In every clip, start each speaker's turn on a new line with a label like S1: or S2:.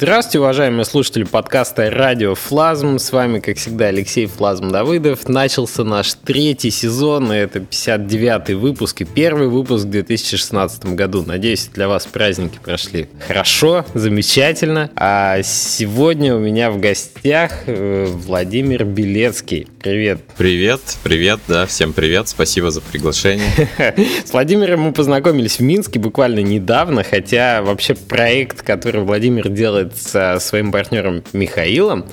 S1: Здравствуйте, уважаемые слушатели подкаста «Радио Флазм». С вами, как всегда, Алексей Флазм Давыдов. Начался наш третий сезон, и это 59-й выпуск и первый выпуск в 2016 году. Надеюсь, для вас праздники прошли хорошо, замечательно. А сегодня у меня в гостях э, Владимир Белецкий. Привет.
S2: Привет, привет, да, всем привет, спасибо за приглашение.
S1: С Владимиром мы познакомились в Минске буквально недавно, хотя вообще проект, который Владимир делает со своим партнером Михаилом,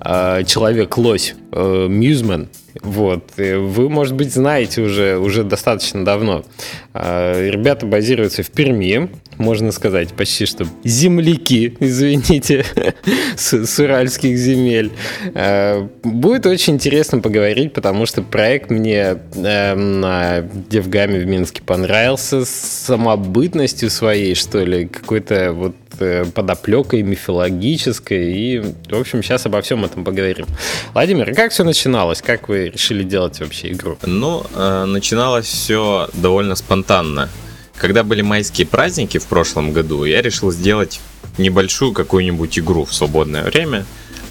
S1: э, человек-лось, Mooseman, вот. Вы, может быть, знаете уже, уже достаточно давно. А, ребята базируются в Перми, можно сказать, почти что земляки, извините, с, с уральских земель. А, будет очень интересно поговорить, потому что проект мне э, на DevGAMM 'е в Минске понравился с самобытностью своей, что ли, какой-то вот э, подоплекой мифологической. И, в общем, сейчас обо всем этом поговорим. Владимир, как все начиналось? Как вы решили делать вообще игру?
S2: Ну, э, начиналось все довольно спонтанно. Когда были майские праздники в прошлом году, я решил сделать небольшую какую-нибудь игру в свободное время.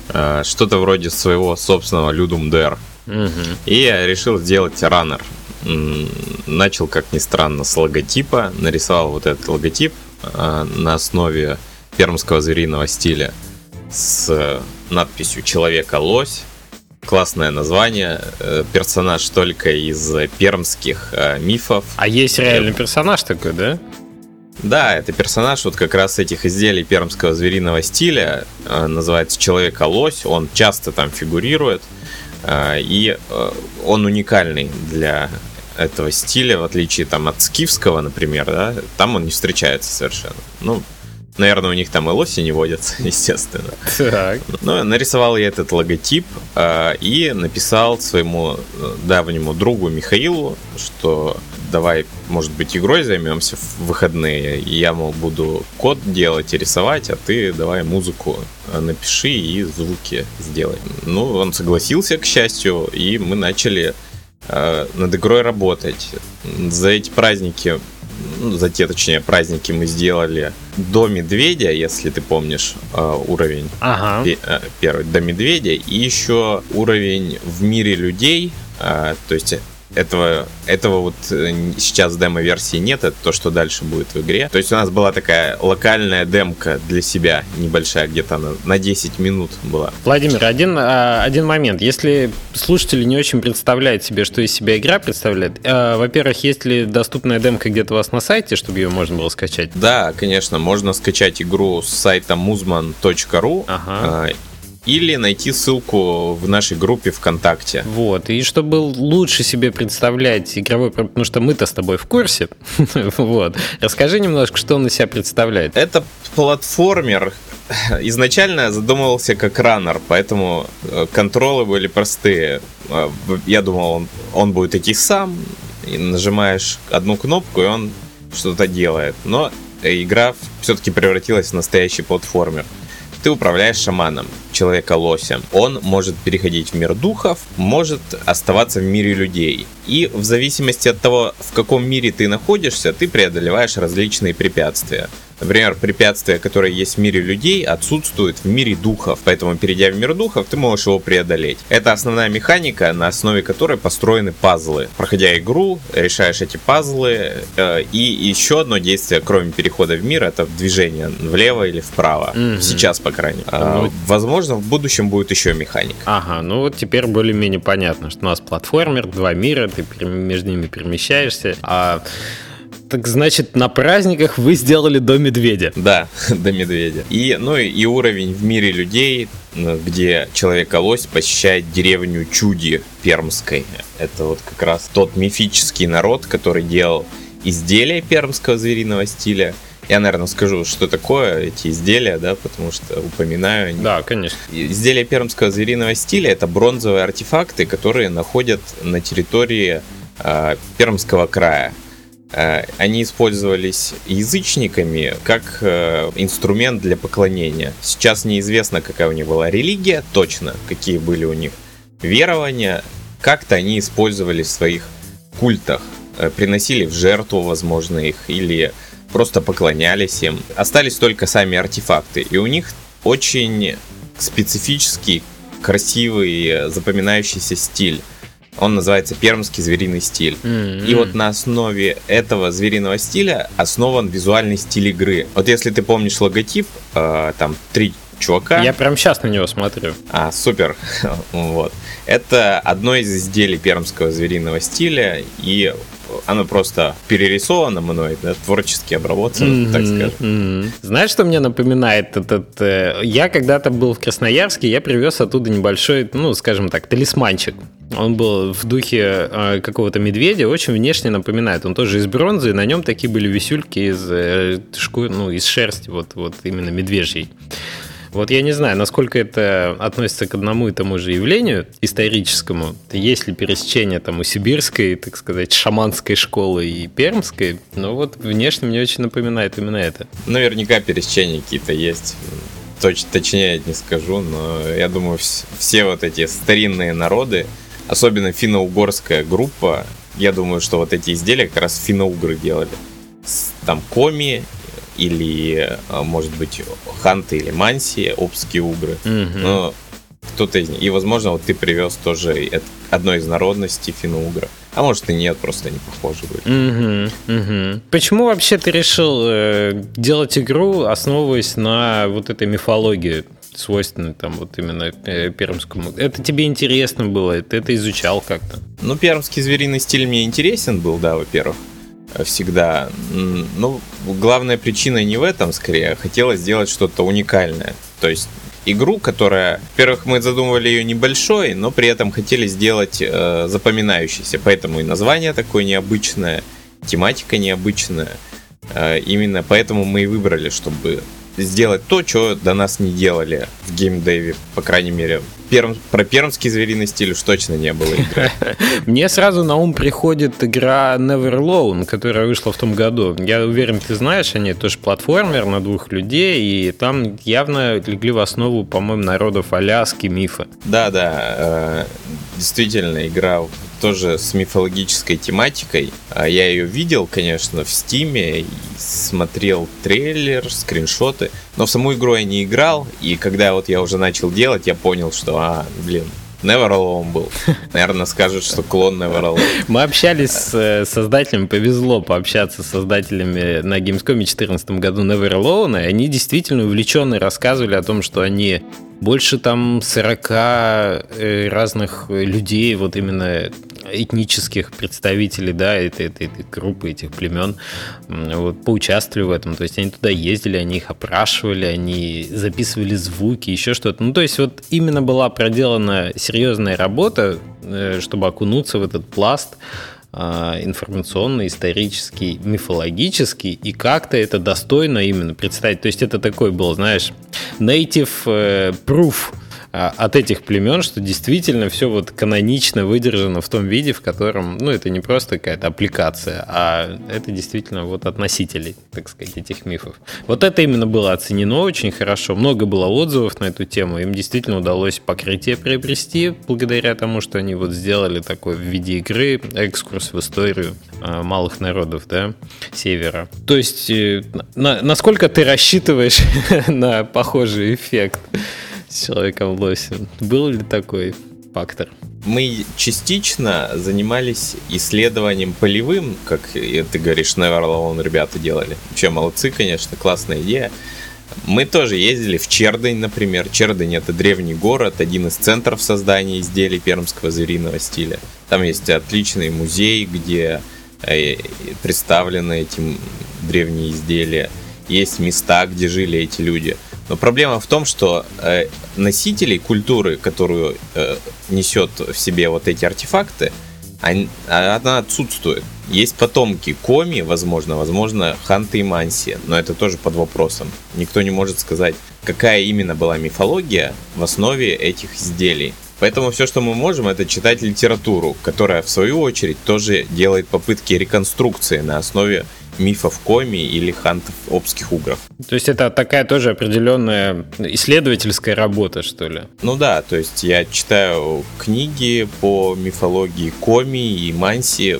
S2: Э, что-то вроде своего собственного Ludum Dare. Угу. И я решил сделать раннер. Начал, как ни странно, с логотипа. Нарисовал вот этот логотип э, на основе пермского звериного стиля с надписью «Человека-лось» классное название. Э, персонаж только из пермских э, мифов.
S1: А есть реальный персонаж такой, да?
S2: Да, это персонаж вот как раз этих изделий пермского звериного стиля. Э, называется Человек-лось. Он часто там фигурирует. И он уникальный для этого стиля, в отличие там от скифского, например, да, там он не встречается совершенно. Ну, Наверное, у них там и лоси не водятся, естественно. Так. Но нарисовал я этот логотип э, и написал своему э, давнему другу Михаилу, что давай, может быть, игрой займемся в выходные. И я, мол, буду код делать и рисовать, а ты давай музыку э, напиши и звуки сделай. Ну, он согласился, к счастью, и мы начали над игрой работать. За эти праздники ну, за те, точнее, праздники мы сделали до медведя, если ты помнишь э, уровень ага. Э, первый, до медведя, и еще уровень в мире людей, э, то есть этого, этого вот э, сейчас демо-версии нет, это то, что дальше будет в игре. То есть у нас была такая локальная демка для себя, небольшая, где-то на, на 10 минут была.
S1: Владимир, один, а, один момент. Если слушатели не очень представляют себе, что из себя игра представляет, э, во-первых, есть ли доступная демка где-то у вас на сайте, чтобы ее можно было скачать?
S2: Да, конечно, можно скачать игру с сайта muzman.ru. Ага. Э, или найти ссылку в нашей группе ВКонтакте.
S1: Вот, и чтобы лучше себе представлять игровой, потому что мы-то с тобой в курсе, вот, расскажи немножко, что он из себя представляет.
S2: Это платформер, изначально задумывался как раннер, поэтому э, контролы были простые. Э, я думал, он, он будет идти сам, и нажимаешь одну кнопку, и он что-то делает. Но игра все-таки превратилась в настоящий платформер. Ты управляешь шаманом, человека-лосем. Он может переходить в мир духов, может оставаться в мире людей. И в зависимости от того, в каком мире ты находишься, ты преодолеваешь различные препятствия. Например, препятствия, которые есть в мире людей, отсутствуют в мире духов. Поэтому, перейдя в мир духов, ты можешь его преодолеть. Это основная механика, на основе которой построены пазлы. Проходя игру, решаешь эти пазлы. Э, и еще одно действие, кроме перехода в мир, это движение влево или вправо. Mm-hmm. Сейчас, по крайней мере. Ну, возможно, в будущем будет еще механика.
S1: Ага, ну вот теперь более-менее понятно, что у нас платформер, два мира, ты между ними перемещаешься. А так значит, на праздниках вы сделали до медведя.
S2: Да, до медведя. И, ну и уровень в мире людей, где человек-лось посещает деревню Чуди Пермской. Это вот как раз тот мифический народ, который делал изделия пермского звериного стиля. Я, наверное, скажу, что такое эти изделия, да, потому что упоминаю.
S1: Да, конечно.
S2: Изделия пермского звериного стиля это бронзовые артефакты, которые находят на территории э, Пермского края. Э, они использовались язычниками как э, инструмент для поклонения. Сейчас неизвестно, какая у них была религия, точно, какие были у них верования. Как-то они использовали в своих культах, э, приносили в жертву, возможно, их, или просто поклонялись им. Остались только сами артефакты, и у них очень специфический, красивый, запоминающийся стиль. Он называется пермский звериный стиль. Mm-hmm. И вот на основе этого звериного стиля основан визуальный стиль игры. Вот если ты помнишь логотип, э, там три чувака.
S1: Я прям сейчас на него смотрю.
S2: А, супер. вот. Это одно из изделий пермского звериного стиля, и оно просто перерисовано мной, да, творчески обработано, mm-hmm, так скажем.
S1: Mm-hmm. Знаешь, что мне напоминает этот... Э, я когда-то был в Красноярске, я привез оттуда небольшой, ну, скажем так, талисманчик. Он был в духе э, какого-то медведя, очень внешне напоминает. Он тоже из бронзы, и на нем такие были висюльки из э, шкур, ну, из шерсти, вот, вот именно медвежьей. Вот я не знаю, насколько это относится к одному и тому же явлению историческому. Есть ли пересечение там у сибирской, так сказать, шаманской школы и пермской, но вот внешне мне очень напоминает именно это.
S2: Наверняка пересечения какие-то есть. Точ, точнее не скажу, но я думаю, все вот эти старинные народы, особенно финно-угорская группа, я думаю, что вот эти изделия как раз финно-угры делали. Там коми или, а, может быть, ханты или манси, обские угры. Угу. Но кто-то из них. И, возможно, вот ты привез тоже одной из народностей финно-угра. А может и нет, просто они похожи
S1: были. Угу, угу. Почему вообще ты решил э, делать игру, основываясь на вот этой мифологии, свойственной там вот именно э, пермскому? Это тебе интересно было? Ты это изучал как-то?
S2: Ну, пермский звериный стиль мне интересен был, да, во-первых всегда. Ну, главная причина не в этом, скорее, а хотелось сделать что-то уникальное. То есть игру, которая, во-первых, мы задумывали ее небольшой, но при этом хотели сделать э, запоминающейся, поэтому и название такое необычное, тематика необычная. Э, именно поэтому мы и выбрали, чтобы сделать то, что до нас не делали в геймдеве, по крайней мере. Перм, про пермский звериный стиль уж точно не было игры.
S1: Мне сразу на ум приходит игра Never Alone, которая вышла в том году. Я уверен, ты знаешь, они тоже платформер на двух людей, и там явно легли в основу, по-моему, народов Аляски мифа.
S2: Да-да, э, действительно, игра тоже с мифологической тематикой. А я ее видел, конечно, в Стиме, смотрел трейлер, скриншоты, но в саму игру я не играл, и когда вот я уже начал делать, я понял, что, а, блин, Never Alone был. Наверное, скажут, что клон Alone.
S1: Мы общались с э, создателями, повезло пообщаться с создателями на Gamescom в 2014 году Alone, и они действительно увлеченно рассказывали о том, что они больше там 40 э, разных людей, вот именно этнических представителей, да, этой, этой, этой группы, этих племен, вот, поучаствовали в этом. То есть они туда ездили, они их опрашивали, они записывали звуки, еще что-то. Ну, то есть вот именно была проделана серьезная работа, э, чтобы окунуться в этот пласт информационный, исторический, мифологический, и как-то это достойно именно представить. То есть это такой был, знаешь, native э, proof а, от этих племен, что действительно все вот канонично выдержано в том виде, в котором, ну, это не просто какая-то аппликация, а это действительно вот от так сказать, этих мифов. Вот это именно было оценено очень хорошо. Много было отзывов на эту тему. Им действительно удалось покрытие приобрести благодаря тому, что они вот сделали такой в виде игры экскурс в историю э, малых народов, да, севера. То есть, э, на, насколько ты рассчитываешь на похожий эффект? С человеком лосем. Был ли такой фактор?
S2: Мы частично занимались исследованием полевым, как ты говоришь, Never Alone ребята делали. Вообще молодцы, конечно, классная идея. Мы тоже ездили в Чердень, например. Чердень это древний город, один из центров создания изделий пермского звериного стиля. Там есть отличный музей, где э, представлены эти древние изделия. Есть места, где жили эти люди. Но проблема в том, что э, носителей культуры, которую э, несет в себе вот эти артефакты, они, она отсутствует. Есть потомки Коми, возможно, возможно, Ханты и Манси, но это тоже под вопросом. Никто не может сказать, какая именно была мифология в основе этих изделий. Поэтому все, что мы можем, это читать литературу, которая в свою очередь тоже делает попытки реконструкции на основе мифов Коми или хантов обских угров.
S1: То есть это такая тоже определенная исследовательская работа, что ли?
S2: Ну да, то есть я читаю книги по мифологии Коми и Манси э,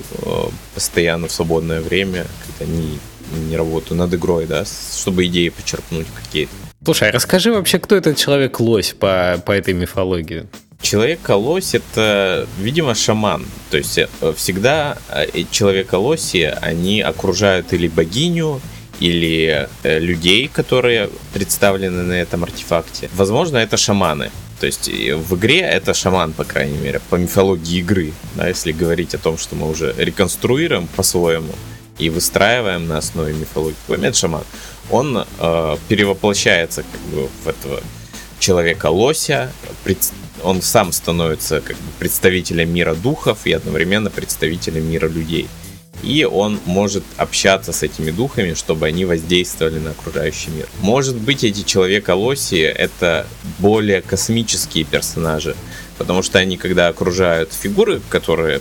S2: постоянно в свободное время, когда не, не работаю над игрой, да, чтобы идеи почерпнуть какие-то.
S1: Слушай, а расскажи вообще, кто этот человек-лось по, по этой мифологии?
S2: Человек-лось это, видимо, шаман. То есть э, всегда э, человека-лоси, они окружают или богиню, или э, людей, которые представлены на этом артефакте. Возможно, это шаманы. То есть в игре это шаман, по крайней мере, по мифологии игры. Да, если говорить о том, что мы уже реконструируем по-своему и выстраиваем на основе мифологии. Это шаман. Он э, перевоплощается как бы в этого человека-лося, он сам становится как бы представителем мира духов и одновременно представителем мира людей и он может общаться с этими духами, чтобы они воздействовали на окружающий мир. Может быть, эти человека-лоси — это более космические персонажи, потому что они, когда окружают фигуры, которые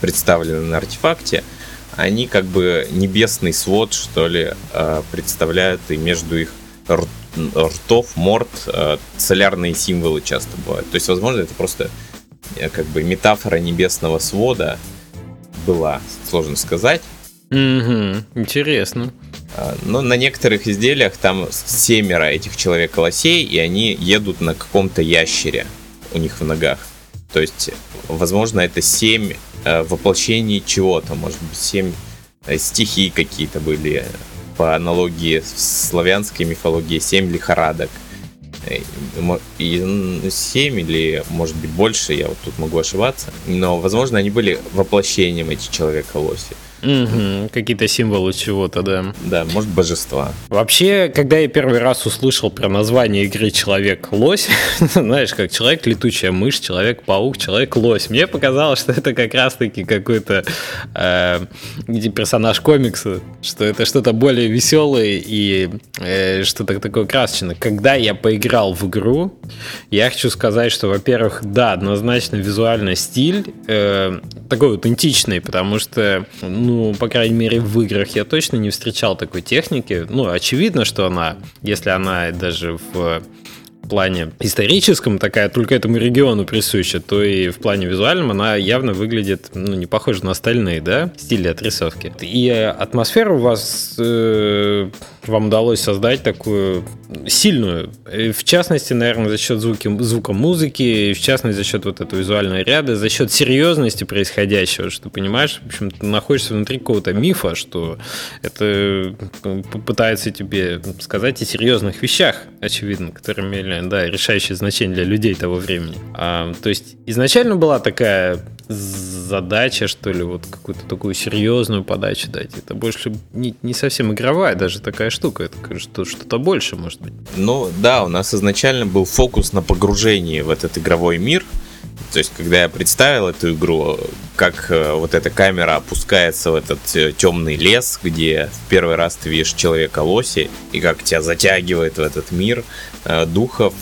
S2: представлены на артефакте, они как бы небесный свод, что ли, а, представляют, и между их ртов, морд, а, солярные символы часто бывают. То есть, возможно, это просто э, как бы метафора небесного свода, была, сложно сказать.
S1: Угу, интересно.
S2: А, но на некоторых изделиях там семеро этих человек-лосей, и они едут на каком-то ящере у них в ногах. То есть, возможно, это семь э, воплощений чего-то, может быть, семь э, стихий какие-то были по аналогии с славянской мифологией, семь лихорадок и 7 или, может быть, больше, я вот тут могу ошибаться. Но, возможно, они были воплощением эти человека-лоси.
S1: Угу, какие-то символы чего-то, да.
S2: Да, может, божества.
S1: Вообще, когда я первый раз услышал про название игры Человек-лось, знаешь, как Человек-летучая мышь, Человек-паук, Человек-лось, мне показалось, что это как раз-таки какой-то э, персонаж комикса, что это что-то более веселое и э, что-то такое красочное. Когда я поиграл в игру, я хочу сказать, что, во-первых, да, однозначно визуальный стиль э, такой аутентичный, потому что ну, по крайней мере, в играх я точно не встречал такой техники. Ну, очевидно, что она, если она даже в плане историческом такая только этому региону присуща, то и в плане визуальном она явно выглядит ну, не похожа на остальные, да, стили отрисовки. И атмосфера у вас э, вам удалось создать такую сильную, в частности, наверное, за счет звуки, звука музыки, в частности, за счет вот этого визуального ряда, за счет серьезности происходящего, что понимаешь, в общем, ты находишься внутри какого-то мифа, что это э, пытается тебе сказать о серьезных вещах, очевидно, которые имели да, решающее значение для людей того времени. А, то есть изначально была такая задача, что ли, вот какую-то такую серьезную подачу дать. Это больше не, не совсем игровая даже такая штука, это что, что-то больше, может быть.
S2: Ну да, у нас изначально был фокус на погружении в этот игровой мир. То есть, когда я представил эту игру, как э, вот эта камера опускается в этот э, темный лес, где в первый раз ты видишь человека лоси, и как тебя затягивает в этот мир э, духов,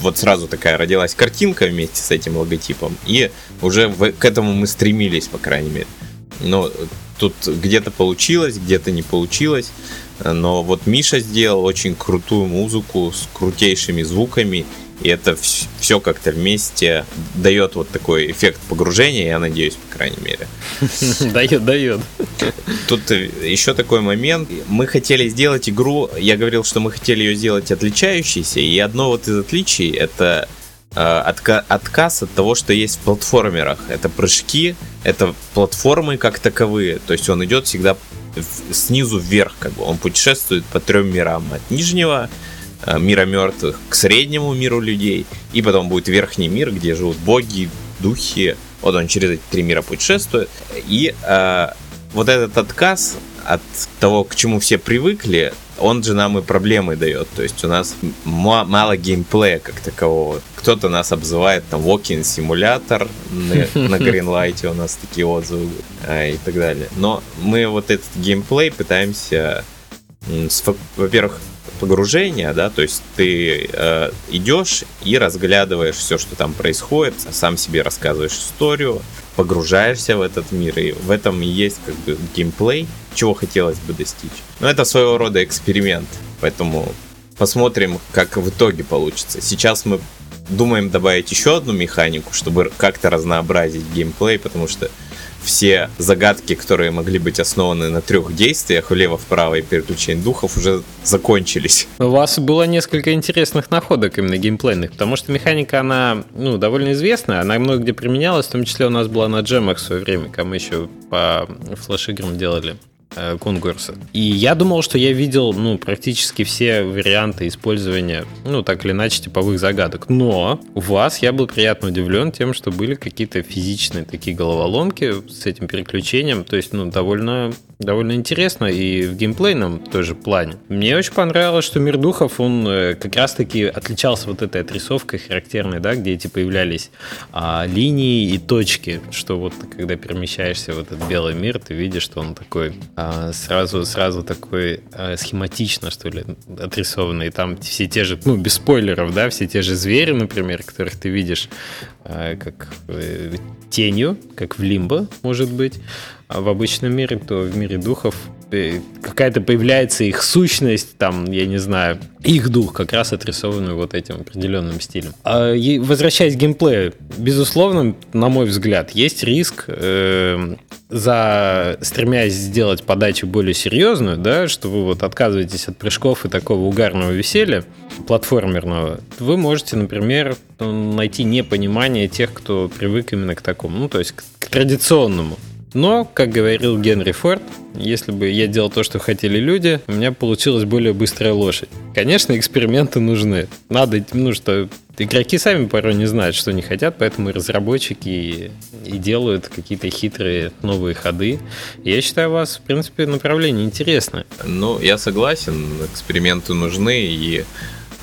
S2: вот сразу такая родилась картинка вместе с этим логотипом, и уже в, к этому мы стремились, по крайней мере. Но тут где-то получилось, где-то не получилось. Но вот Миша сделал очень крутую музыку с крутейшими звуками, и это все как-то вместе дает вот такой эффект погружения, я надеюсь, по крайней мере.
S1: Дает, дает.
S2: Тут еще такой момент. Мы хотели сделать игру, я говорил, что мы хотели ее сделать отличающейся, и одно вот из отличий это э, отка отказ от того, что есть в платформерах. Это прыжки, это платформы как таковые. То есть он идет всегда снизу вверх, как бы он путешествует по трем мирам. От нижнего Э, мира мертвых к среднему миру людей, и потом будет верхний мир, где живут боги, духи. Вот он через эти три мира путешествует. И э, вот этот отказ от того, к чему все привыкли, он же нам и проблемы дает. То есть у нас мало геймплея как такового. Кто-то нас обзывает там walking симулятор на, Greenlight, у нас такие отзывы а, и так далее. Но мы вот этот геймплей пытаемся, во-первых, погружения, да, то есть ты э, идешь и разглядываешь все, что там происходит, сам себе рассказываешь историю, погружаешься в этот мир, и в этом и есть как бы геймплей, чего хотелось бы достичь. Но это своего рода эксперимент, поэтому посмотрим, как в итоге получится. Сейчас мы думаем добавить еще одну механику, чтобы как-то разнообразить геймплей, потому что все загадки, которые могли быть основаны на трех действиях, влево-вправо и переключение духов, уже закончились.
S1: У вас было несколько интересных находок именно геймплейных, потому что механика, она ну, довольно известная, она много где применялась, в том числе у нас была на джемах в свое время, когда мы еще по флеш-играм делали конкурса. И я думал, что я видел, ну, практически все варианты использования, ну, так или иначе, типовых загадок. Но у вас я был приятно удивлен тем, что были какие-то физичные такие головоломки с этим переключением. То есть, ну, довольно довольно интересно и в геймплейном тоже плане. Мне очень понравилось, что Мир Духов, он э, как раз-таки отличался вот этой отрисовкой характерной, да, где эти появлялись а, линии и точки, что вот когда перемещаешься в этот белый мир, ты видишь, что он такой а, сразу, сразу такой а, схематично, что ли, отрисованный. Там все те же, ну, без спойлеров, да, все те же звери, например, которых ты видишь а, как э, тенью, как в Лимбо, может быть, а в обычном мире, то в мире духов какая-то появляется их сущность, там, я не знаю, их дух как раз отрисованный вот этим определенным стилем. А, возвращаясь к геймплею, безусловно, на мой взгляд, есть риск э, за стремясь сделать подачу более серьезную, да, что вы вот отказываетесь от прыжков и такого угарного веселья платформерного, вы можете, например, найти непонимание тех, кто привык именно к такому, ну, то есть к традиционному но, как говорил Генри Форд, если бы я делал то, что хотели люди, у меня получилась более быстрая лошадь. Конечно, эксперименты нужны. Надо, ну что, игроки сами порой не знают, что они хотят, поэтому разработчики и, и делают какие-то хитрые новые ходы. Я считаю, у вас, в принципе, направление интересное.
S2: Ну, я согласен, эксперименты нужны, и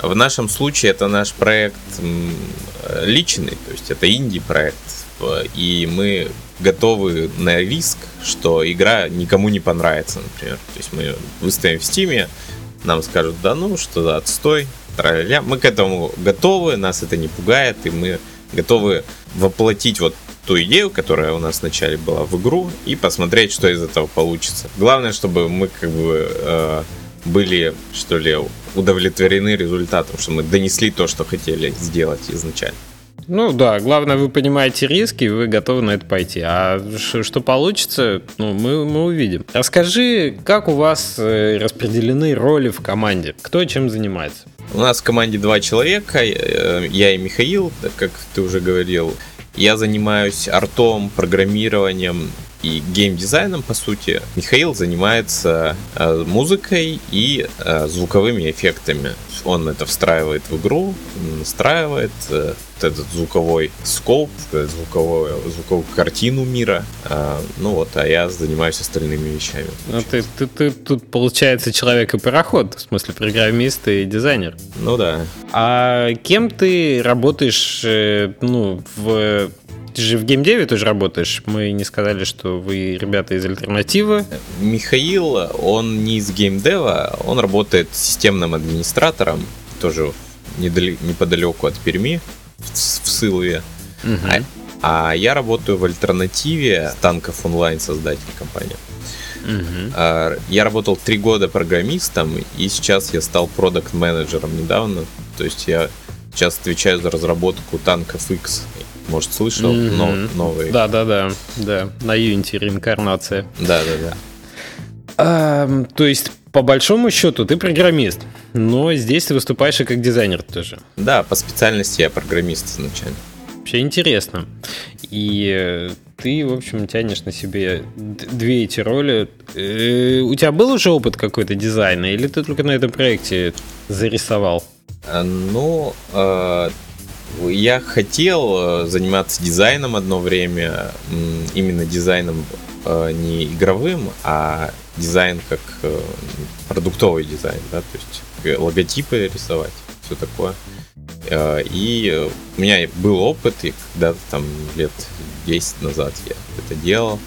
S2: в нашем случае это наш проект личный, то есть это инди-проект, и мы готовы на риск, что игра никому не понравится, например. То есть мы выставим в стиме, нам скажут, да ну, что за отстой, тра Мы к этому готовы, нас это не пугает, и мы готовы воплотить вот ту идею, которая у нас вначале была в игру, и посмотреть, что из этого получится. Главное, чтобы мы как бы э, были, что ли, удовлетворены результатом, что мы донесли то, что хотели сделать изначально.
S1: Ну да, главное, вы понимаете риски, и вы готовы на это пойти. А что получится, ну, мы, мы увидим. Расскажи, как у вас э, распределены роли в команде? Кто чем занимается?
S2: У нас в команде два человека, э, я и Михаил, как ты уже говорил. Я занимаюсь артом, программированием и геймдизайном, по сути. Михаил занимается э, музыкой и э, звуковыми эффектами. Он это встраивает в игру, настраивает э, этот звуковой скоп, э, звуковую, звуковую картину мира. Э, ну вот, а я занимаюсь остальными вещами.
S1: Ну ты, ты, ты тут получается человек и пароход, в смысле программист и дизайнер.
S2: Ну да.
S1: А кем ты работаешь, э, ну, в ты же в геймдеве тоже работаешь. Мы не сказали, что вы ребята из альтернативы.
S2: Михаил, он не из геймдева, он работает системным администратором, тоже недали, неподалеку от Перми, в, в Сылове. Угу. А, а я работаю в альтернативе танков онлайн создатель компании. Угу. Я работал три года программистом, и сейчас я стал продукт менеджером недавно. То есть я сейчас отвечаю за разработку танков X может, слышал, mm-hmm. но, новый.
S1: Да, да, да, да. На Unity реинкарнация.
S2: Да, да, да.
S1: А, то есть, по большому счету, ты программист, но здесь ты выступаешь и как дизайнер тоже.
S2: Да, по специальности я программист изначально.
S1: Вообще интересно. И э, ты, в общем, тянешь на себе две эти роли. Э, у тебя был уже опыт какой-то дизайна, или ты только на этом проекте зарисовал?
S2: Э, ну, я хотел э, заниматься дизайном одно время, именно дизайном э, не игровым, а дизайн как э, продуктовый дизайн, да, то есть логотипы рисовать, все такое. И у меня был опыт, и когда-то там лет 10 назад я это делал,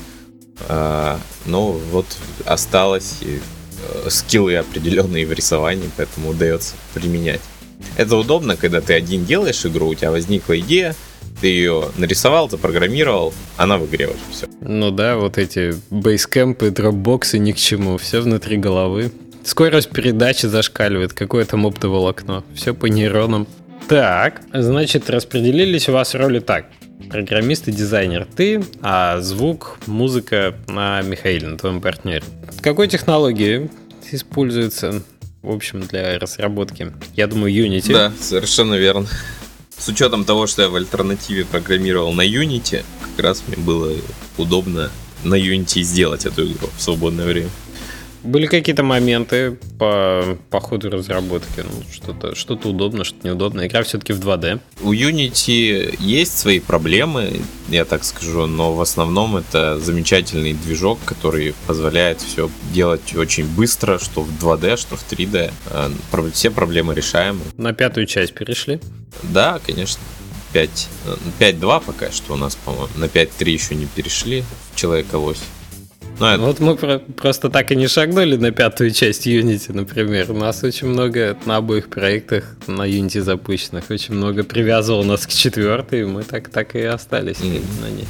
S2: но вот осталось скиллы определенные в рисовании, поэтому удается применять. Это удобно, когда ты один делаешь игру, у тебя возникла идея, ты ее нарисовал, запрограммировал, она в игре уже все.
S1: Ну да, вот эти бейскэмпы, дропбоксы ни к чему, все внутри головы. Скорость передачи зашкаливает, какое там оптоволокно, все по нейронам. Так, значит, распределились у вас роли так. программист и дизайнер ты, а звук, музыка на Михаиле, на твоем партнере. Какой технологии используется, в общем, для разработки? Я думаю, Unity.
S2: Да, совершенно верно. С учетом того, что я в альтернативе программировал на Unity, как раз мне было удобно на Unity сделать эту игру в свободное время.
S1: Были какие-то моменты по, по ходу разработки? Ну, что-то что удобно, что-то неудобно. Игра все-таки в 2D.
S2: У Unity есть свои проблемы, я так скажу, но в основном это замечательный движок, который позволяет все делать очень быстро, что в 2D, что в 3D. А, все проблемы решаемы.
S1: На пятую часть перешли?
S2: Да, конечно. 5, 5.2 пока что у нас, по-моему. На 5.3 еще не перешли в Человека-лось.
S1: Ну, это... Вот мы про- просто так и не шагнули на пятую часть Unity, например. У нас очень много на обоих проектах на Unity запущенных, очень много привязывало нас к четвертой, и мы так, так и остались mm. на ней.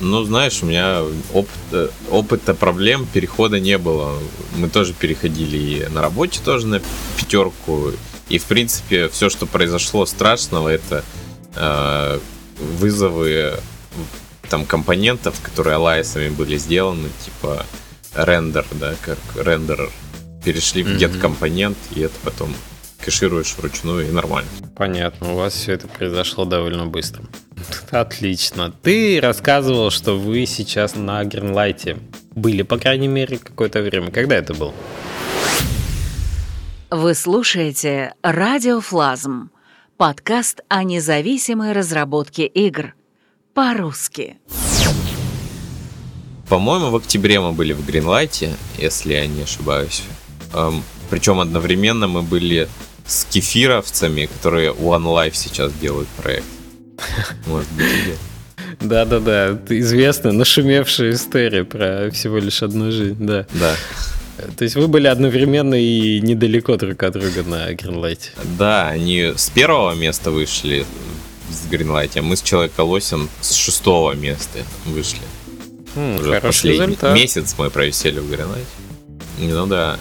S2: Ну, знаешь, у меня опыта, опыта проблем перехода не было. Мы тоже переходили и на работе тоже на пятерку. И, в принципе, все, что произошло страшного, это э, вызовы там компонентов, которые алайсами были сделаны, типа рендер, да, как рендерер, перешли в get компонент, и это потом кэшируешь вручную и нормально.
S1: Понятно, у вас все это произошло довольно быстро. Отлично. Ты рассказывал, что вы сейчас на Гринлайте были, по крайней мере, какое-то время. Когда это было?
S3: Вы слушаете «Радиофлазм» — подкаст о независимой разработке игр — по-русски.
S2: По-моему, в октябре мы были в Гринлайте, если я не ошибаюсь. Эм, причем одновременно мы были с кефировцами, которые One Life сейчас делают проект. Может быть,
S1: Да-да-да, известная, нашумевшая история про всего лишь одну жизнь, да.
S2: Да.
S1: То есть вы были одновременно и недалеко друг от друга на Гринлайте.
S2: Да, они с первого места вышли с Гринлайте, а мы с Человека-лосем с шестого места вышли.
S1: Mm, Уже последний результат.
S2: месяц мы провисели в Гринлайте. Ну да,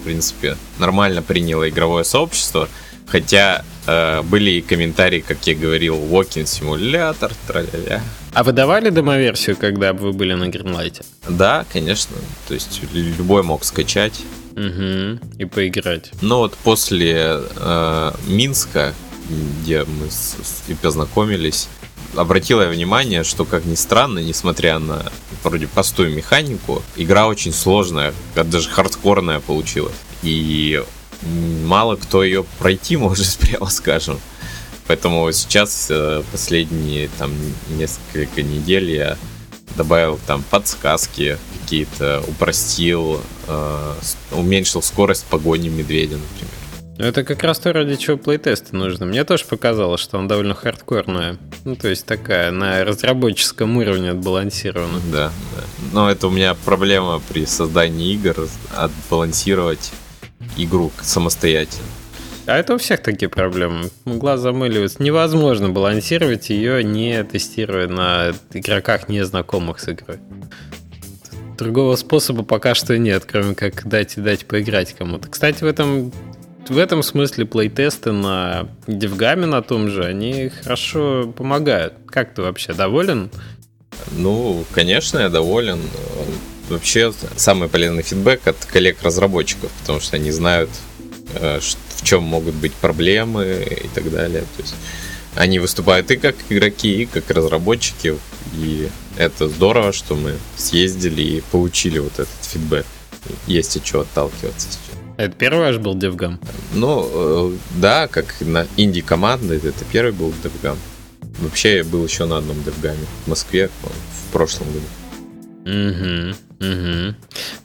S2: в принципе, нормально приняло игровое сообщество. Хотя э, были и комментарии, как я говорил, Walking симулятор, тра-ля-ля.
S1: А вы давали демоверсию, когда вы были на Гринлайте?
S2: Да, конечно. То есть любой мог скачать.
S1: Угу, и поиграть.
S2: Но вот после э, Минска, где мы с, с, и познакомились, обратила я внимание, что, как ни странно, несмотря на вроде простую механику, игра очень сложная, даже хардкорная получилась. И мало кто ее пройти может, прямо скажем. Поэтому сейчас э, последние там несколько недель я добавил там подсказки какие-то, упростил, э, уменьшил скорость погони медведя, например.
S1: Это как раз то, ради чего плейтесты нужны. Мне тоже показалось, что он довольно хардкорная. Ну, то есть такая, на разработческом уровне отбалансирована.
S2: Да, да. Но это у меня проблема при создании игр, отбалансировать игру самостоятельно.
S1: А это у всех такие проблемы. Глаз замыливается. Невозможно балансировать ее, не тестируя на игроках, не знакомых с игрой. Другого способа пока что нет, кроме как дать и дать поиграть кому-то. Кстати, в этом в этом смысле плейтесты на Девгаме на том же, они хорошо помогают. Как ты вообще доволен?
S2: Ну, конечно, я доволен. Вообще, самый полезный фидбэк от коллег-разработчиков, потому что они знают, э, в чем могут быть проблемы и так далее. То есть они выступают и как игроки, и как разработчики. И это здорово, что мы съездили и получили вот этот фидбэк. Есть от чего отталкиваться сейчас.
S1: Это первый ваш был DevGam?
S2: Ну, э, да, как на инди команды, это первый был DevGam. Вообще я был еще на одном DevGam в Москве в прошлом году.
S1: Угу, угу.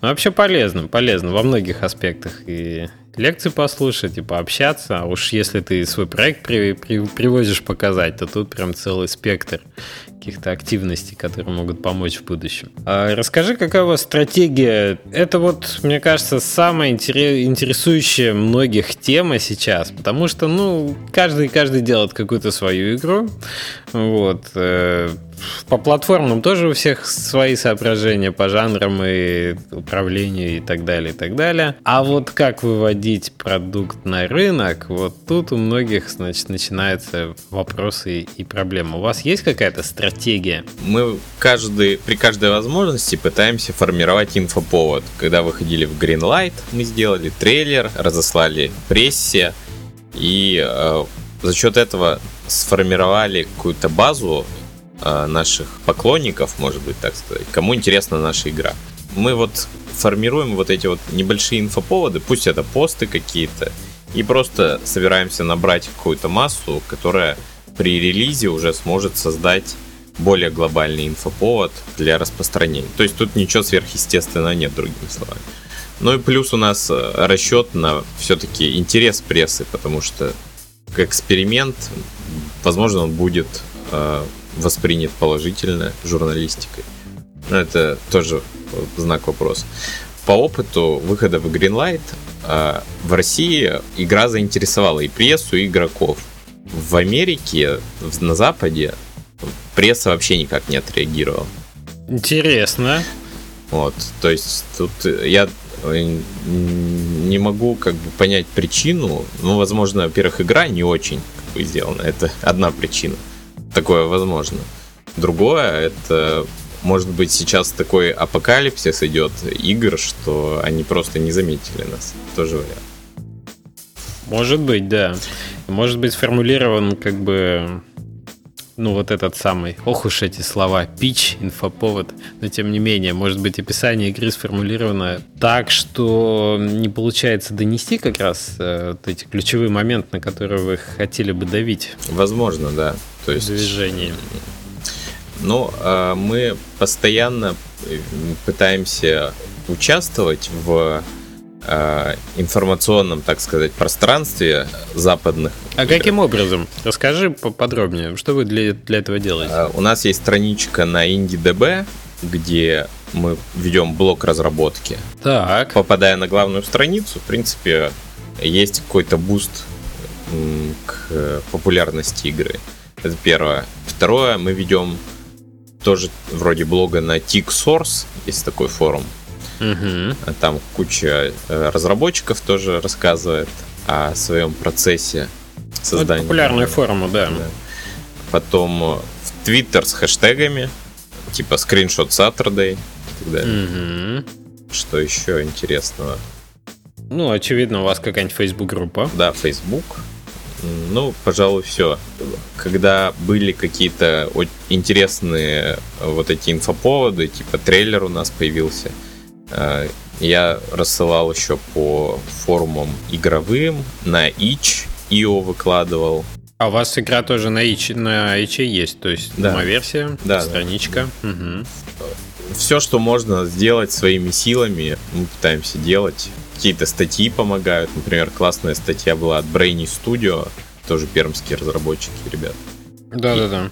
S1: Ну, вообще полезно, полезно во многих аспектах. И лекции послушать, и пообщаться. А уж если ты свой проект при, при, привозишь показать, то тут прям целый спектр каких-то активностей, которые могут помочь в будущем. А расскажи, какая у вас стратегия? Это вот, мне кажется, самая интересующая многих тема сейчас, потому что, ну, каждый каждый делает какую-то свою игру, вот. По платформам тоже у всех свои соображения по жанрам и управлению и так далее, и так далее. А вот как выводить продукт на рынок, вот тут у многих, значит, начинаются вопросы и проблемы. У вас есть какая-то стратегия?
S2: Мы каждый, при каждой возможности пытаемся формировать инфоповод. Когда выходили в Greenlight, мы сделали трейлер, разослали прессе, и э, за счет этого сформировали какую-то базу наших поклонников, может быть, так сказать, кому интересна наша игра. Мы вот формируем вот эти вот небольшие инфоповоды, пусть это посты какие-то, и просто собираемся набрать какую-то массу, которая при релизе уже сможет создать более глобальный инфоповод для распространения. То есть тут ничего сверхъестественного нет, другими словами. Ну и плюс у нас э, расчет на все-таки интерес прессы, потому что эксперимент, возможно, он будет э, воспринят положительно журналистикой. Но это тоже знак вопроса. По опыту выхода в Greenlight э, в России игра заинтересовала и прессу, и игроков. В Америке, на Западе, пресса вообще никак не отреагировала.
S1: Интересно.
S2: Вот, то есть тут я не могу как бы понять причину. Ну, возможно, во-первых, игра не очень как бы сделана. Это одна причина. Такое возможно. Другое, это может быть сейчас такой апокалипсис идет игр, что они просто не заметили нас. Тоже вариант.
S1: Может быть, да. Может быть сформулирован как бы ну, вот этот самый, ох уж эти слова, пич, инфоповод, но тем не менее, может быть, описание игры сформулировано так, что не получается донести как раз э, вот эти ключевые моменты, на которые вы хотели бы давить.
S2: Возможно, да.
S1: То есть... Движение.
S2: Ну, э, мы постоянно пытаемся участвовать в э, информационном, так сказать, пространстве западных.
S1: А каким образом? Расскажи поподробнее, что вы для, для этого делаете?
S2: Э, у нас есть страничка на IndieDB, где мы ведем блог разработки.
S1: Так.
S2: Попадая на главную страницу, в принципе, есть какой-то буст к популярности игры. Это первое. Второе, мы ведем тоже вроде блога на TIGSource, есть такой форум.
S1: Угу.
S2: Там куча э, разработчиков тоже рассказывает о своем процессе создания.
S1: Это популярная форма, да. да.
S2: Потом э, в Twitter с хэштегами, типа скриншот Saturday и так далее.
S1: Угу.
S2: Что еще интересного?
S1: Ну, очевидно, у вас какая-нибудь Facebook группа.
S2: Да, Facebook. Ну, пожалуй, все. Когда были какие-то интересные э, вот эти инфоповоды, типа трейлер у нас появился, Э, я рассылал еще по форумам игровым, на itch io выкладывал.
S1: А у вас игра тоже на itch, на itch есть, то есть да. версия, да, страничка. Да. Угу.
S2: Все, что можно сделать своими силами, мы пытаемся делать. Какие-то статьи помогают. Например, классная статья была от Brainy Studio, тоже пермские разработчики, ребят.
S1: Да-да-да.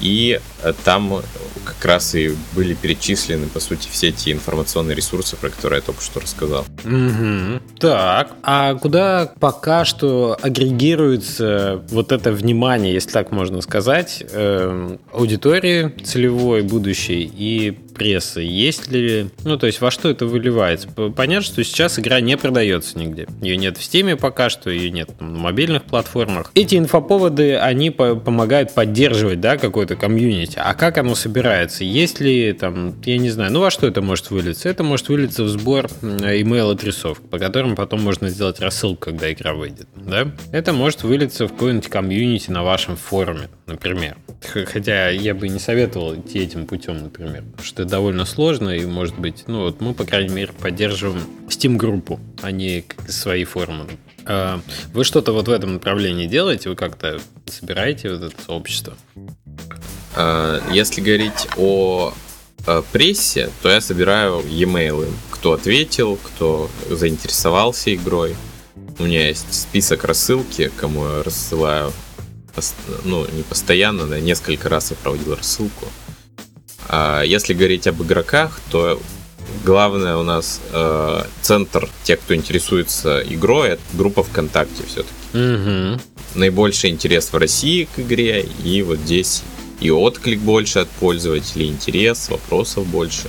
S2: И э, там как раз и были перечислены, по сути, все эти информационные ресурсы, про которые я только что рассказал.
S1: Угу. Так, а куда пока что агрегируется вот это внимание, если так можно сказать, э, аудитории целевой, будущей и прессы? Есть ли... Ну, то есть, во что это выливается? Понятно, что сейчас игра не продается нигде. Ее нет в Steam пока что, ее нет на мобильных платформах. Эти инфоповоды, они по помогают поддерживать, да, какой-то комьюнити. А как оно собирается? Есть ли там, я не знаю, ну, во что это может вылиться? Это может вылиться в сбор email адресов, по которым потом можно сделать рассылку, когда игра выйдет, да? Это может вылиться в какой-нибудь комьюнити на вашем форуме, например. Хотя я бы не советовал идти этим путем, например, потому что довольно сложно, и, может быть, ну вот мы, по крайней мере, поддерживаем Steam-группу, а не свои форумы. А вы что-то вот в этом направлении делаете? Вы как-то собираете вот это сообщество?
S2: А, если говорить о прессе, то я собираю e-mail, кто ответил, кто заинтересовался игрой. У меня есть список рассылки, кому я рассылаю, ну, не постоянно, да, несколько раз я проводил рассылку. А если говорить об игроках, то главное у нас э, центр тех, кто интересуется игрой, это группа ВКонтакте все-таки.
S1: Угу.
S2: Наибольший интерес в России к игре, и вот здесь и отклик больше от пользователей, интерес, вопросов больше.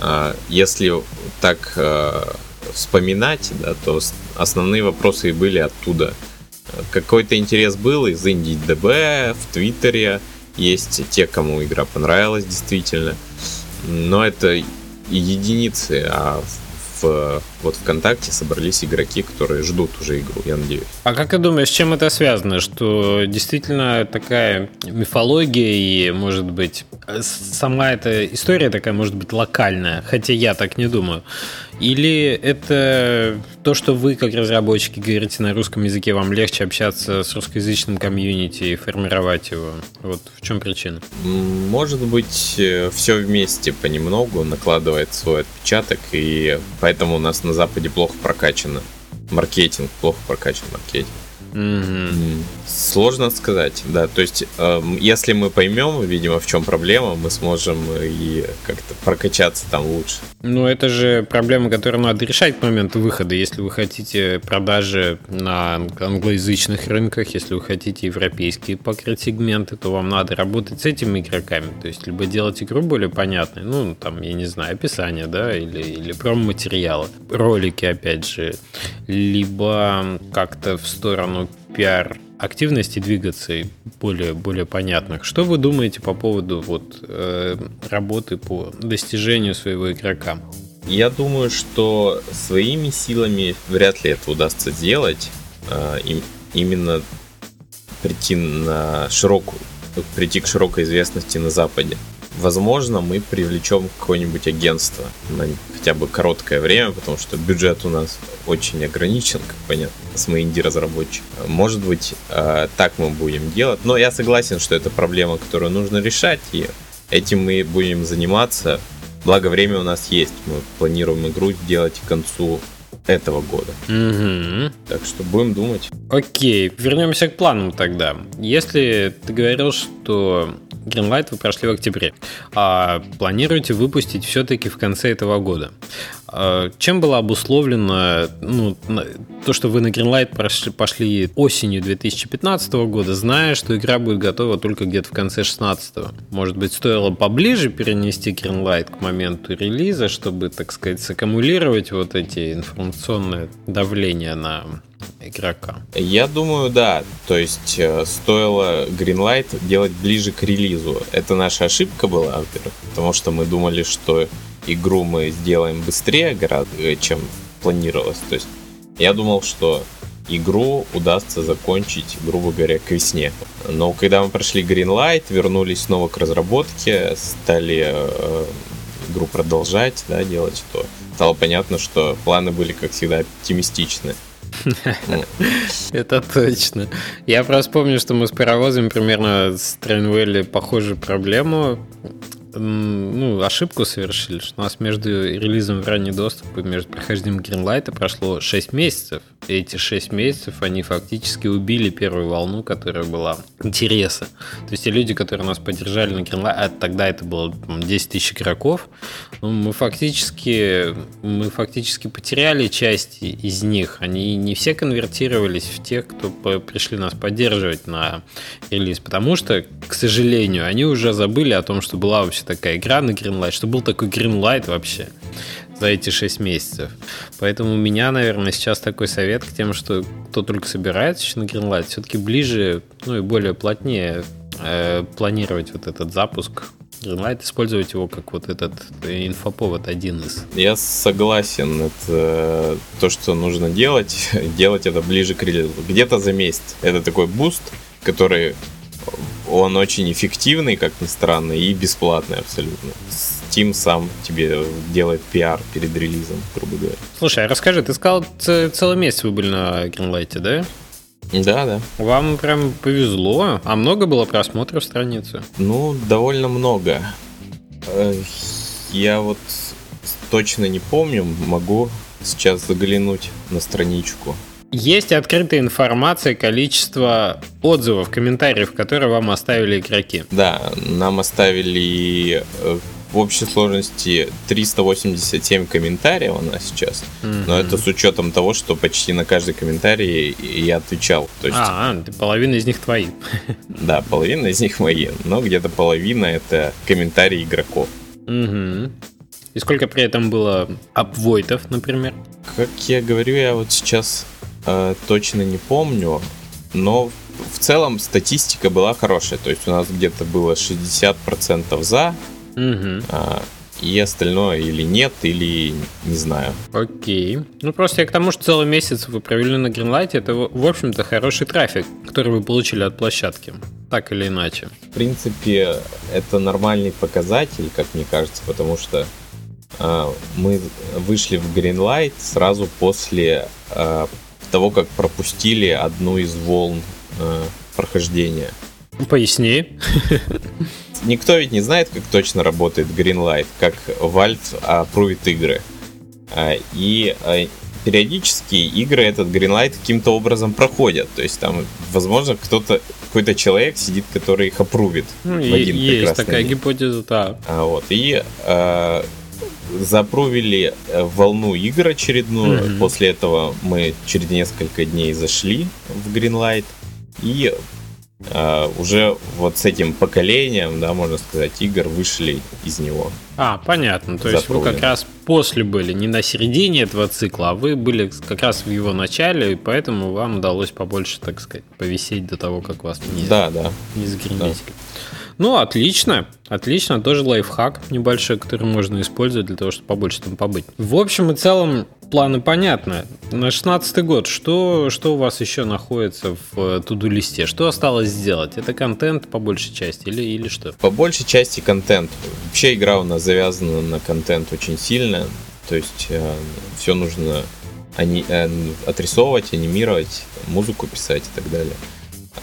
S2: А, если так э, вспоминать, да, то основные вопросы и были оттуда. Какой-то интерес был из Индии ДБ, в Твиттере. Есть те, кому игра понравилась действительно. Но это единицы, а в вот ВКонтакте собрались игроки, которые ждут уже игру, я надеюсь.
S1: А как ты думаешь, с чем это связано? Что действительно такая мифология и, может быть, сама эта история такая, может быть, локальная, хотя я так не думаю. Или это то, что вы, как разработчики, говорите на русском языке, вам легче общаться с русскоязычным комьюнити и формировать его? Вот в чем причина?
S2: Может быть, э, все вместе понемногу накладывает свой отпечаток, и поэтому у нас на Западе плохо прокачано маркетинг, плохо прокачан маркетинг. Сложно сказать, да. То есть, э, если мы поймем, видимо, в чем проблема, мы сможем и как-то прокачаться там лучше.
S1: Ну, это же проблема, которую надо решать к моменту выхода. Если вы хотите продажи на англоязычных рынках, если вы хотите европейские покрыть сегменты, то вам надо работать с этими игроками. То есть, либо делать игру более понятной, ну, там, я не знаю, описание, да, или, или промо-материалы, ролики, опять же, либо как-то в сторону сторону пиар активности двигаться и более, более понятных. Что вы думаете по поводу вот, э, работы по достижению своего игрока?
S2: Я думаю, что своими силами вряд ли это удастся сделать. Э, им, именно прийти на широкую, прийти к широкой известности на Западе. Возможно, мы привлечем какое-нибудь агентство на хотя бы короткое время, потому что бюджет у нас очень ограничен, как понятно, с мы инди-разработчик. Может быть, э, так мы будем делать. Но я согласен, что это проблема, которую нужно решать, и этим мы будем заниматься. Благо, время у нас есть. Мы планируем игру сделать к концу этого года.
S1: Угу.
S2: Так что будем думать.
S1: Окей, вернемся к планам тогда. Если ты говорил, что Greenlight вы прошли в октябре, а планируете выпустить все-таки в конце этого года. А чем было обусловлено ну, то, что вы на Greenlight прошли, пошли осенью 2015 года, зная, что игра будет готова только где-то в конце 2016? Может быть, стоило поближе перенести Greenlight к моменту релиза, чтобы, так сказать, саккумулировать вот эти информационные давления на игрока?
S2: Я думаю, да. То есть э, стоило Greenlight делать ближе к релизу. Это наша ошибка была, во-первых, потому что мы думали, что игру мы сделаем быстрее э, чем планировалось. То есть я думал, что игру удастся закончить, грубо говоря, к весне. Но когда мы прошли Greenlight, вернулись снова к разработке, стали э, игру продолжать, да, делать, то стало понятно, что планы были, как всегда, оптимистичны.
S1: Это точно. Я просто помню, что мы с паровозами примерно с Тренвелли похожую проблему ну, ошибку совершили, что у нас между релизом в ранний доступ и между прохождением Greenlight прошло 6 месяцев. И эти 6 месяцев, они фактически убили первую волну, которая была интереса. То есть те люди, которые нас поддержали на Greenlight, а тогда это было 10 тысяч игроков, ну, мы фактически, мы фактически потеряли часть из них. Они не все конвертировались в тех, кто пришли нас поддерживать на релиз, потому что, к сожалению, они уже забыли о том, что была вообще такая игра на Greenlight, что был такой Greenlight вообще за эти 6 месяцев. Поэтому у меня, наверное, сейчас такой совет к тем, что кто только собирается на Greenlight, все-таки ближе, ну и более плотнее э, планировать вот этот запуск Greenlight, использовать его как вот этот инфоповод один из.
S2: Я согласен, это э, то, что нужно делать, делать это ближе к релизу. Где-то за месяц. Это такой буст, который он очень эффективный, как ни странно, и бесплатный абсолютно. Steam сам тебе делает пиар перед релизом, грубо говоря.
S1: Слушай, а расскажи, ты сказал, целый месяц вы были на Greenlight, да?
S2: Да, да.
S1: Вам прям повезло. А много было просмотров страницы?
S2: Ну, довольно много. Э, я вот точно не помню, могу сейчас заглянуть на страничку.
S1: Есть открытая информация, количество отзывов, комментариев, которые вам оставили игроки.
S2: Да, нам оставили э, в общей сложности 387 комментариев у нас сейчас. Mm-hmm. Но это с учетом того, что почти на каждый комментарий я отвечал.
S1: То есть... А, половина из них твои.
S2: Да, половина из них мои. Но где-то половина это комментарии игроков.
S1: Угу. И сколько при этом было апвойтов, например?
S2: Как я говорю, я вот сейчас э, точно не помню, но в целом статистика была хорошая. То есть у нас где-то было 60% за,
S1: Угу.
S2: а, и остальное или нет, или не знаю.
S1: Окей. Ну, просто я к тому, что целый месяц вы провели на Гринлайте, это, в общем-то, хороший трафик, который вы получили от площадки. Так или иначе.
S2: В принципе, это нормальный показатель, как мне кажется, потому что а, мы вышли в Greenlight сразу после а, того, как пропустили одну из волн а, прохождения.
S1: Поясни.
S2: Никто ведь не знает, как точно работает Greenlight, как Valve опрувит игры. А, И а, периодически игры этот Greenlight каким-то образом проходят. То есть там, возможно, кто-то, какой-то человек сидит, который их опрувит
S1: Ну,
S2: в один
S1: есть такая
S2: день.
S1: гипотеза, да.
S2: А, вот, и э, запрувили э, волну игр очередную.
S1: Мгм.
S2: После этого мы через несколько дней зашли в Greenlight. И э, уже вот с этим поколением, да, можно сказать, игр вышли из него.
S1: А, понятно. То есть вы как раз после были, не на середине этого цикла, а вы были как раз в его начале, и поэтому вам удалось побольше, так сказать, повисеть до того, как вас не,
S2: Да, да.
S1: не загринетили. Ну, отлично, отлично, тоже лайфхак небольшой, который можно использовать для того, чтобы побольше там побыть. В общем и целом, планы понятны. На 16 год, что, что у вас еще находится в э, туду-листе? Что осталось сделать? Это контент по большей части или, или что?
S2: По большей части контент. Вообще игра у нас завязана на контент очень сильно. То есть все нужно ани- э, отрисовывать, анимировать, музыку писать и так далее.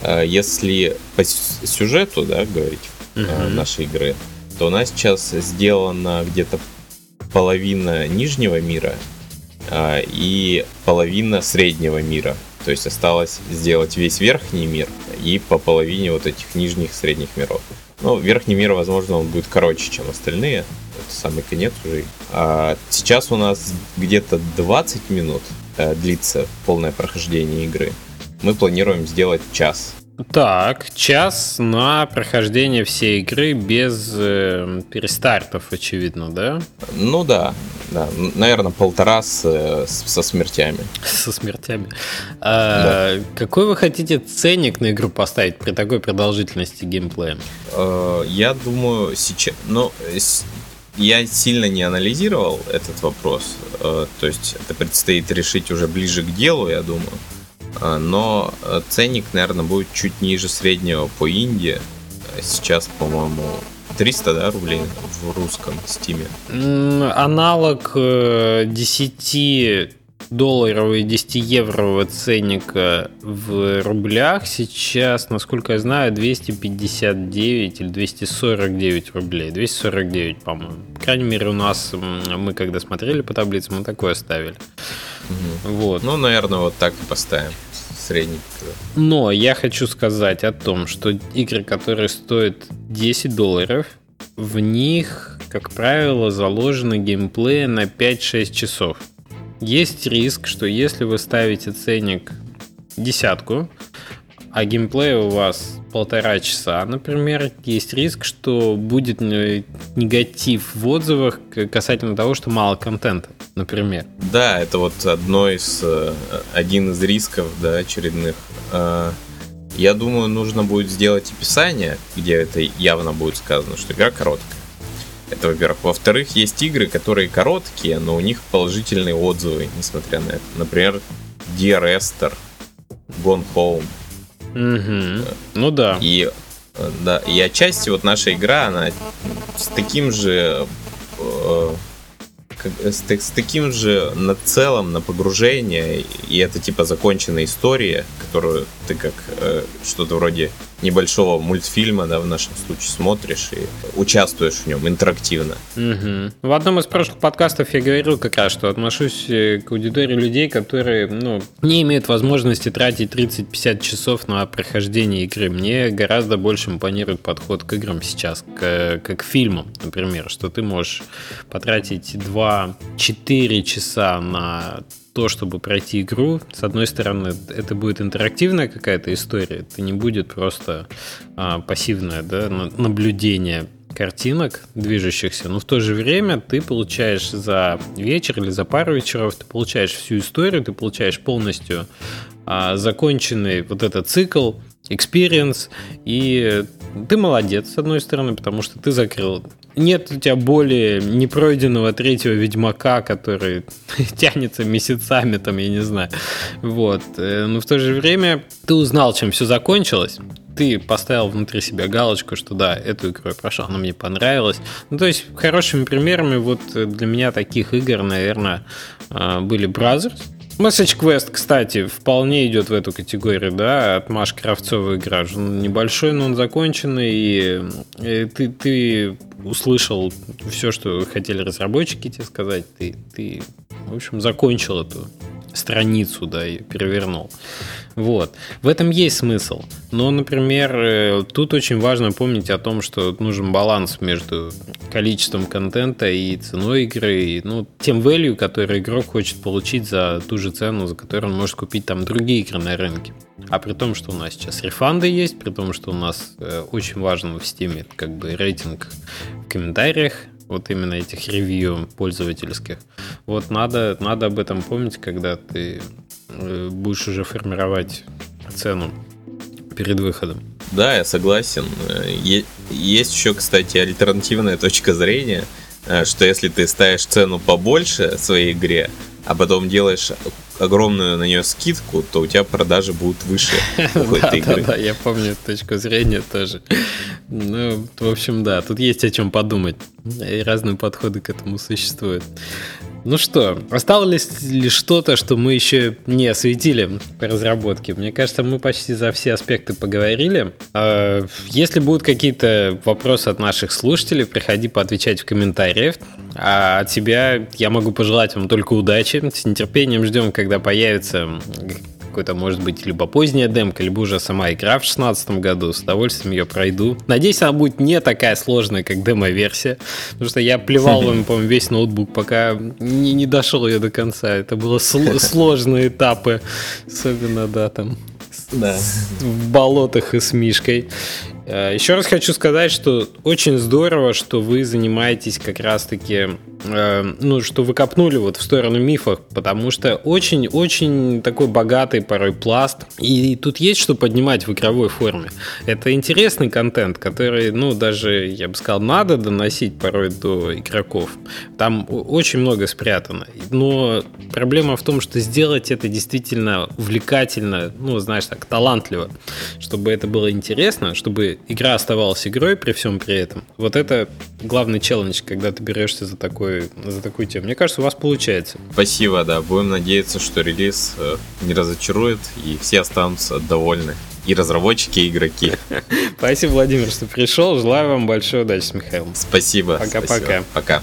S2: А Если по сюжету, да, говорить
S1: Мгм.
S2: нашей игры, то у нас сейчас сделана где-то половина нижнего мира а, и половина среднего мира. То есть осталось сделать весь верхний мир и по половине вот этих нижних средних миров. Ну, верхний мир, возможно, он будет короче, чем остальные. Это самый конец уже. А сейчас у нас где-то 20 минут э, длится полное прохождение игры. Мы планируем сделать час.
S1: Так, час на прохождение всей игры без э, перестартов, очевидно, да?
S2: Ну да, да, наверное, полтора с, э, с- со смертями.
S1: Со смертями. А, Какой вы хотите ценник на игру поставить при такой продолжительности геймплея?
S2: Э, Я думаю, сейчас... Ну, я сильно не анализировал этот вопрос. э, То есть это предстоит решить уже ближе к делу, я думаю. Э, Но э, ценник, наверное, будет чуть ниже среднего по Индии. Э, Сейчас, по-моему, 300 да, рублей в русском стиме.
S1: Аналог э, 10 долларового и 10 еврового ценника в рублях сейчас, насколько я знаю, 259 или 249 рублей. 249, по-моему. По крайней мере, у нас, мы когда смотрели по таблице, мы такое ставили. Вот.
S2: Ну, наверное, вот так и поставим. Средний.
S1: Но я хочу сказать о том, что игры, которые стоят 10 долларов, в них, как правило, заложено геймплея на 5-6 часов. Есть риск, что если вы ставите ценник десятку, а геймплей у вас полтора часа, например, есть риск, что будет э, негатив в отзывах касательно того, что мало контента, например.
S2: Да, это вот одно из, э, один из рисков, да, очередных. Э, Я думаю, нужно будет сделать описание, где это явно будет сказано, что игра короткая. Это, во-первых. Во-вторых, есть игры, которые короткие, но у них положительные отзывы, несмотря на это. Например, Dear Esther, Gone Home.
S1: Мгм. Ну да.
S2: И, э, да, и отчасти вот наша игра, она с таким же э, как- с, с таким же нацелом на погружение, и это типа законченная история, которую ты как э, что-то вроде небольшого мультфильма, да, в нашем случае смотришь и участвуешь в нем интерактивно.
S1: Мгм. В одном из прошлых подкастов я говорил как раз, что отношусь э, к аудитории людей, которые ну, не имеют возможности тратить 30-50 часов на прохождение игры. Мне гораздо больше импонирует подход к играм сейчас, к, как к фильмам, например, что ты можешь потратить 2-4 часа на то, чтобы пройти игру, с одной стороны, это будет интерактивная какая-то история, это не будет просто а, пассивное да, на- наблюдение картинок движущихся, но в то же время ты получаешь за вечер или за пару вечеров, ты получаешь всю историю, ты получаешь полностью а, законченный вот этот цикл, experience, и ты молодец, с одной стороны, потому что ты закрыл. Нет у тебя более непройденного третьего Ведьмака, который тянется месяцами, там, я не знаю. Вот. Э, но в то же время ты узнал, чем все закончилось ты поставил внутри себя галочку, что да, эту игру я прошел, она мне понравилась. Ну, то есть, хорошими примерами вот для меня таких игр, наверное, а, были Brothers, Message Quest, кстати, вполне идет в эту категорию, да, от Маш Кравцова игра. Небольшой, но он законченный, и, и ты, ты услышал все, что хотели разработчики тебе сказать, ты, ты, в общем, закончил эту страницу, да, и перевернул. Вот. В этом есть смысл. Но, например, э, тут очень важно помнить о том, что нужен баланс между количеством контента и ценой игры, и, ну, тем value, который игрок хочет получить за ту же цену, за которую он может купить там другие игры на рынке. А при том, что у нас сейчас рефанды есть, при том, что у нас э, очень важен в Steam как бы рейтинг в комментариях, вот именно этих ревью пользовательских. Вот надо, надо об этом помнить, когда ты э, будешь уже формировать цену перед выходом.
S2: Да, я согласен. Есть еще, кстати, альтернативная точка зрения, э, что если ты ставишь цену побольше своей игре, а потом делаешь огромную на нее скидку, то у тебя продажи будут выше
S1: игры. Да, да, я помню эту точку зрения тоже. Ну, в общем, да, тут есть о чем подумать. И разные подходы к этому существуют. Ну что, осталось ли что-то, что мы еще не осветили по разработке? Мне кажется, мы почти за все аспекты поговорили. А, если будут какие-то вопросы от наших слушателей, приходи поотвечать в комментариях. А от тебя я могу пожелать вам только удачи. С нетерпением ждем, когда появится какой-то, может быть, либо поздняя демка, либо уже сама игра в 2016 году. С удовольствием ее пройду. Надеюсь, она будет не такая сложная, как демо-версия. Потому что я плевал вам, по-моему, весь ноутбук, пока не, не дошел ее до конца. Это было сложные этапы. Особенно, да, там да. в болотах и с Мишкой. Э, Еще раз хочу сказать, что очень здорово, что вы занимаетесь как раз-таки, э, ну, что вы копнули вот в сторону мифов, потому что очень-очень такой богатый порой пласт, и тут есть что поднимать в игровой форме. Это интересный контент, который, ну, даже, я бы сказал, надо доносить порой до игроков. Там очень много спрятано. Но проблема в том, что сделать это действительно увлекательно, ну, знаешь, так, талантливо, чтобы это было интересно, чтобы игра оставалась игрой при всем при этом. Вот это главный челлендж, когда ты берешься за, такой, за такую тему. Мне кажется, у вас получается.
S2: Спасибо, да. Будем надеяться, что релиз э, не разочарует, и все останутся довольны. И разработчики, и игроки.
S1: Спасибо, Владимир, что пришел. Желаю вам большой удачи с Михаилом.
S2: Спасибо.
S1: Пока-пока.
S2: Пока. -пока. Пока.